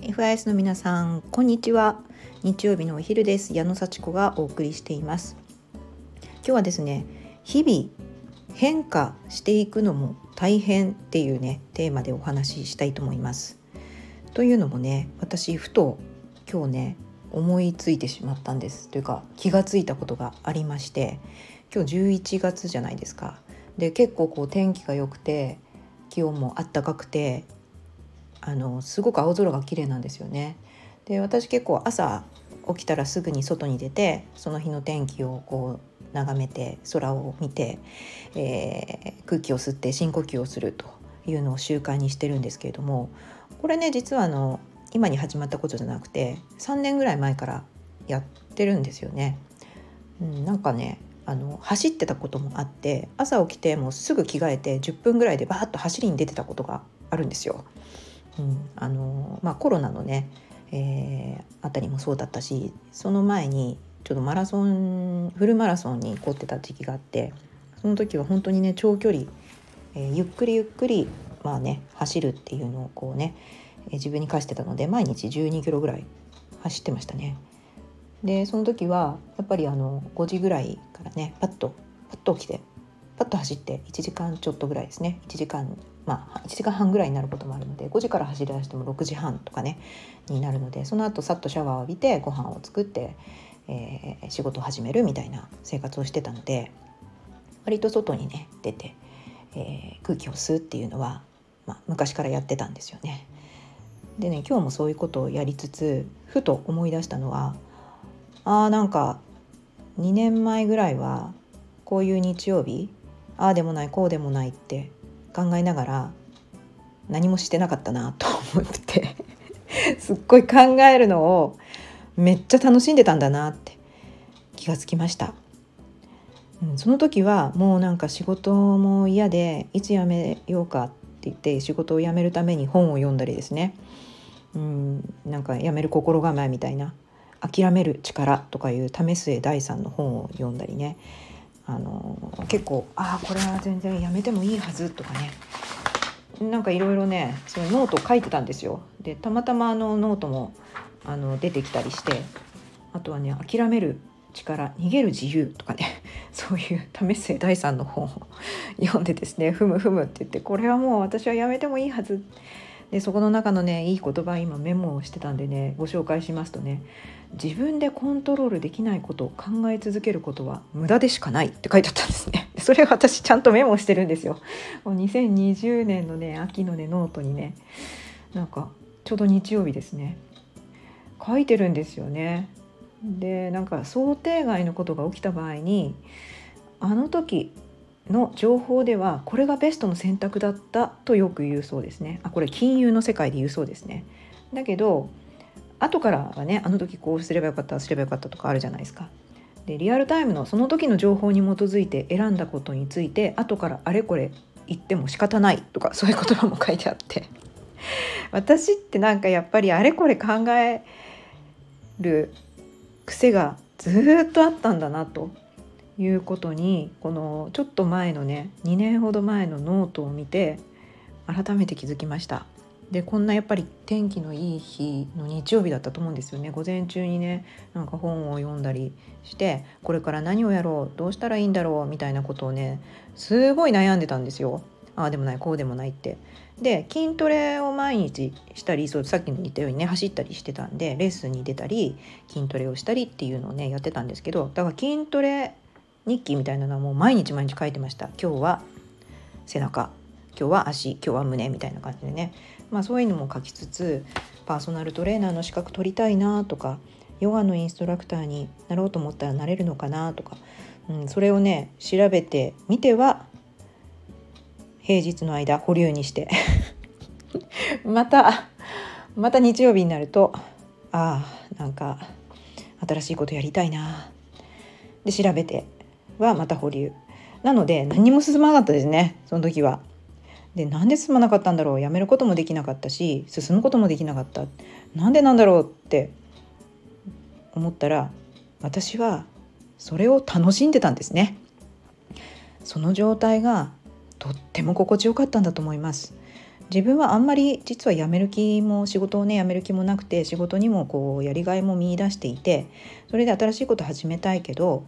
FIS の皆さんこんにちは。日曜日のお昼です。矢野幸子がお送りしています。今日はですね日々変化していくのも大変っていうねテーマでお話ししたいと思います。というのもね私ふと今日ね思いついてしまったんです。というか気がついたことがありまして今日11月じゃないですか。で結構こう天気が良くて気温もあったかくてあのすごく青空が綺麗なんですよね。で私結構朝起きたらすぐに外に出てその日の天気をこう眺めて空を見て、えー、空気を吸って深呼吸をするというのを習慣にしてるんですけれどもこれね実はあの今に始まったことじゃなくて3年ぐらい前からやってるんですよね。うん、なんかねあの走ってたこともあって朝起きてもうすぐ着替えて10分ぐらいでバーッと走りに出てたことがあるんですよ。うん、あのまあ、コロナのね、えー、あたりもそうだったしその前にちょっとマラソンフルマラソンに行こうってた時期があってその時は本当にね長距離、えー、ゆっくりゆっくりまあね走るっていうのをこうね、えー、自分に課してたので毎日12キロぐらい走ってましたね。でその時はやっぱりあの5時ぐらいからねパッとパッと起きてパッと走って1時間ちょっとぐらいですね1時間まあ1時間半ぐらいになることもあるので5時から走り出しても6時半とかねになるのでその後さっとシャワーを浴びてご飯を作って、えー、仕事を始めるみたいな生活をしてたので割と外にね出て、えー、空気を吸うっていうのは、まあ、昔からやってたんですよね。でね今日もそういうことをやりつつふと思い出したのはあーなんか2年前ぐらいはこういう日曜日ああでもないこうでもないって考えながら何もしてなかったなと思って すっごい考えるのをめっちゃ楽しんでたんだなって気がつきました、うん、その時はもうなんか仕事も嫌でいつ辞めようかって言って仕事を辞めるために本を読んだりですね。うんなんか辞める心構えみたいな。諦める力とかいう為末大さんの本を読んだりね。あの結構ああこれは全然やめてもいいはずとかね。なんかいろいろねそういうノートを書いてたんですよ。でたまたまあのノートもあの出てきたりしてあとはね諦める力逃げる自由とかね。そういう為末大さんの本を 読んでですねふむふむって言ってこれはもう私はやめてもいいはず。でそこの中のねいい言葉今メモをしてたんでねご紹介しますとね自分でコントロールできないことを考え続けることは無駄でしかないって書いてあったんですね。それ私ちゃんとメモしてるんですよ。もう2020年のね秋のねノートにねなんかちょうど日曜日ですね書いてるんですよね。でなんか想定外のことが起きた場合にあの時の情報ではこれがベストの選択だったとよく言うそうですね。あこれ金融の世界で言うそうですね。だけど後からはねあの時こうすればよかったすればよかったとかあるじゃないですか。でリアルタイムのその時の情報に基づいて選んだことについて後からあれこれ言っても仕方ないとかそういう言葉も書いてあって。私ってなんかやっぱりあれこれ考える癖がずっとあったんだなと。いうことにこのちょっと前のね2年ほど前のノートを見て改めて気づきました。でこんなやっぱり天気のいい日の日曜日だったと思うんですよね。午前中にねなんか本を読んだりしてこれから何をやろうどうしたらいいんだろうみたいなことをねすごい悩んでたんですよ。ああでもないこうでもないって。で筋トレを毎日したりそうさっきも言ったようにね走ったりしてたんでレッスンに出たり筋トレをしたりっていうのをねやってたんですけどだから筋トレ日記みたいなのはもう毎日毎日書いてました。今日は背中。今日は足。今日は胸みたいな感じでね。まあそういうのも書きつつパーソナルトレーナーの資格取りたいなとかヨガのインストラクターになろうと思ったらなれるのかなとか、うん、それをね調べてみては平日の間保留にして。またまた日曜日になるとああなんか新しいことやりたいな。で調べて。はまた保留なので何も進まなかったですねその時は。でなんで進まなかったんだろうやめることもできなかったし進むこともできなかったなんでなんだろうって思ったら私はそれを楽しんでたんですね。その状態がとっても心地よかったんだと思います自分はあんまり実は辞める気も仕事をね辞める気もなくて仕事にもこうやりがいも見いだしていてそれで新しいこと始めたいけど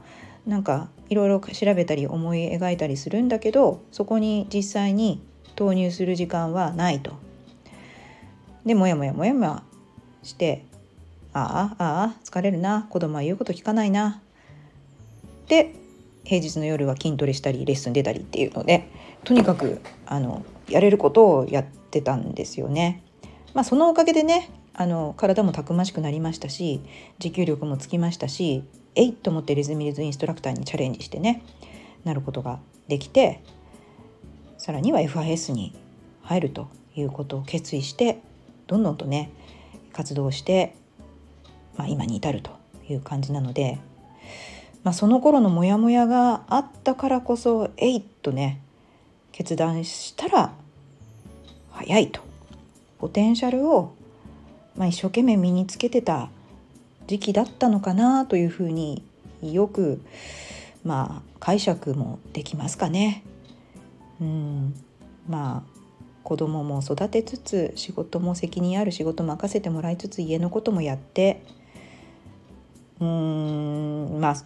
なんかいろいろ調べたり思い描いたりするんだけどそこに実際に投入する時間はないと。でもやもやもやもやしてああああ疲れるな子供は言うこと聞かないなで平日の夜は筋トレしたりレッスン出たりっていうのでとにかくあのやれることをやってたんですよね。まあ、そのおかげでねあの体もたくましくなりましたし持久力もつきましたしえいと思ってリズミリズインストラクターにチャレンジしてねなることができてさらには FIS に入るということを決意してどんどんとね活動して、まあ、今に至るという感じなので、まあ、その頃のモヤモヤがあったからこそえいっとね決断したら早いと。ポテンシャルを、まあ、一生懸命身につけてた時期だったのかなというふうによくまあ解釈もできますかね。うんまあ子供も育てつつ仕事も責任ある仕事任せてもらいつつ家のこともやってうーんまあ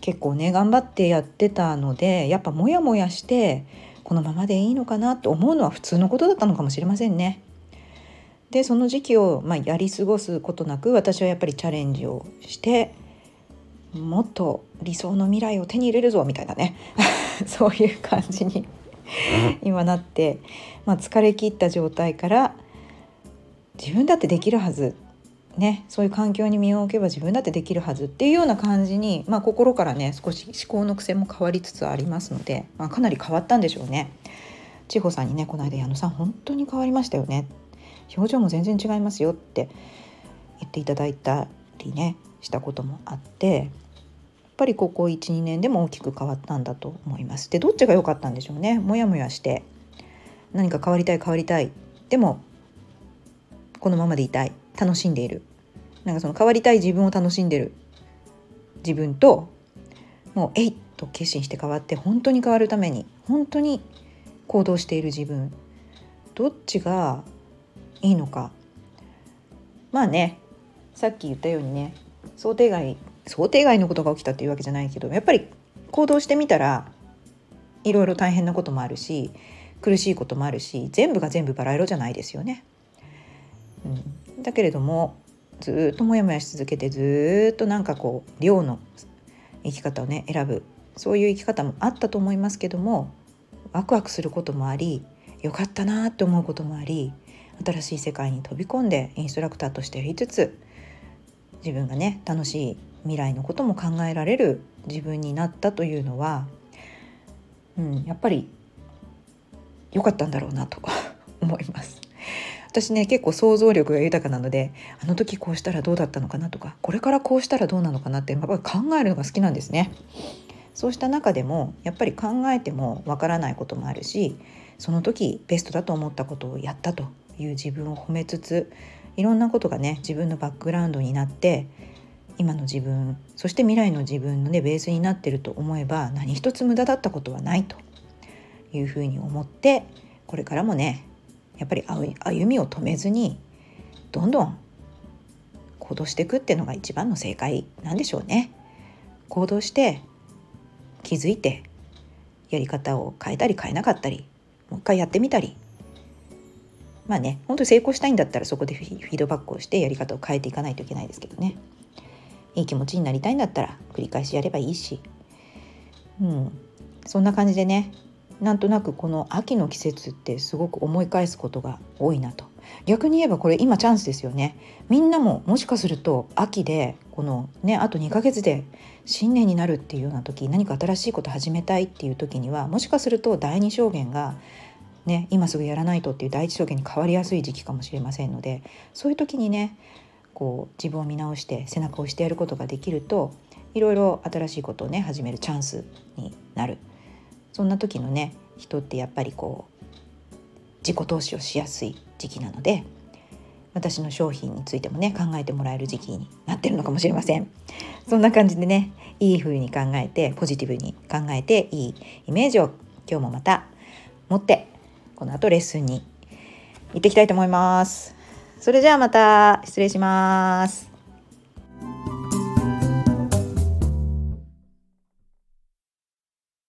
結構ね頑張ってやってたのでやっぱモヤモヤしてこのままでいいのかなと思うのは普通のことだったのかもしれませんね。でその時期を、まあ、やり過ごすことなく私はやっぱりチャレンジをしてもっと理想の未来を手に入れるぞみたいなね。そういう感じに今なって、まあ、疲れ切った状態から自分だってできるはず。ね、そういう環境に身を置けば自分だってできるはずっていうような感じに、まあ、心からね少し思考の癖も変わりつつありますので、まあ、かなり変わったんでしょうね。千穂さんにねこの間矢野さん本当に変わりましたよね表情も全然違いますよって言っていただいたりねしたこともあってやっぱりここ12年でも大きく変わったんだと思います。でどっちが良かったんでしょうね。もやもやして何か変わりたい変わりたい。でもこのままでいたい。楽しんでいる。なんかその変わりたい自分を楽しんでる。自分ともうえいと決心して変わって本当に変わるために本当に行動している自分。どっちがいいのかまあねさっき言ったようにね想定外想定外のことが起きたっていうわけじゃないけどやっぱり行動してみたらいろいろ大変なこともあるし苦しいこともあるし全部が全部バラ色じゃないですよね。うん、だけれどもずっとモヤモヤし続けてずっとなんかこう量の生き方をね選ぶそういう生き方もあったと思いますけどもワクワクすることもありよかったなって思うこともあり新しい世界に飛び込んでインストラクターとしてやりつつ自分がね楽しい未来のことも考えられる自分になったというのは、うん、やっぱり良かったんだろうなと 思います。私ね結構想像力が豊かなのであの時こうしたらどうだったのかなとかこれからこうしたらどうなのかなってやっぱり考えるのが好きなんですね。そうした中でもやっぱり考えてもわからないこともあるしその時ベストだと思ったことをやったという自分を褒めつついろんなことがね自分のバックグラウンドになって今の自分そして未来の自分のねベースになってると思えば何一つ無駄だったことはないというふうに思ってこれからもねやっぱり歩みを止めずにどんどん行動していくっていうのが一番の正解なんでしょうね。行動して気づいてやり方を変えたり変えなかったりもう一回やってみたりまあね本当に成功したいんだったらそこでフィードバックをしてやり方を変えていかないといけないですけどね。いい気持ちになりたいんだったら繰り返しやればいいし。うん。そんな感じでねなんとなくこの秋の季節ってすごく思い返すことが多いなと。逆に言えばこれ今チャンスですよね。みんなももしかすると秋でこのねあと2ヶ月で新年になるっていうような時何か新しいこと始めたいっていう時にはもしかすると第二証言がね今すぐやらないとっていう第一証言に変わりやすい時期かもしれませんのでそういう時にねこう自分を見直して背中を押してやることができるといろいろ新しいことをね始めるチャンスになる。そんな時のね人ってやっぱりこう自己投資をしやすい時期なので私の商品についてもね考えてもらえる時期になってるのかもしれません。そんな感じでねいい風に考えてポジティブに考えていいイメージを今日もまた持ってこの後レッスンに行ってきたいと思います。それじゃあまた失礼します。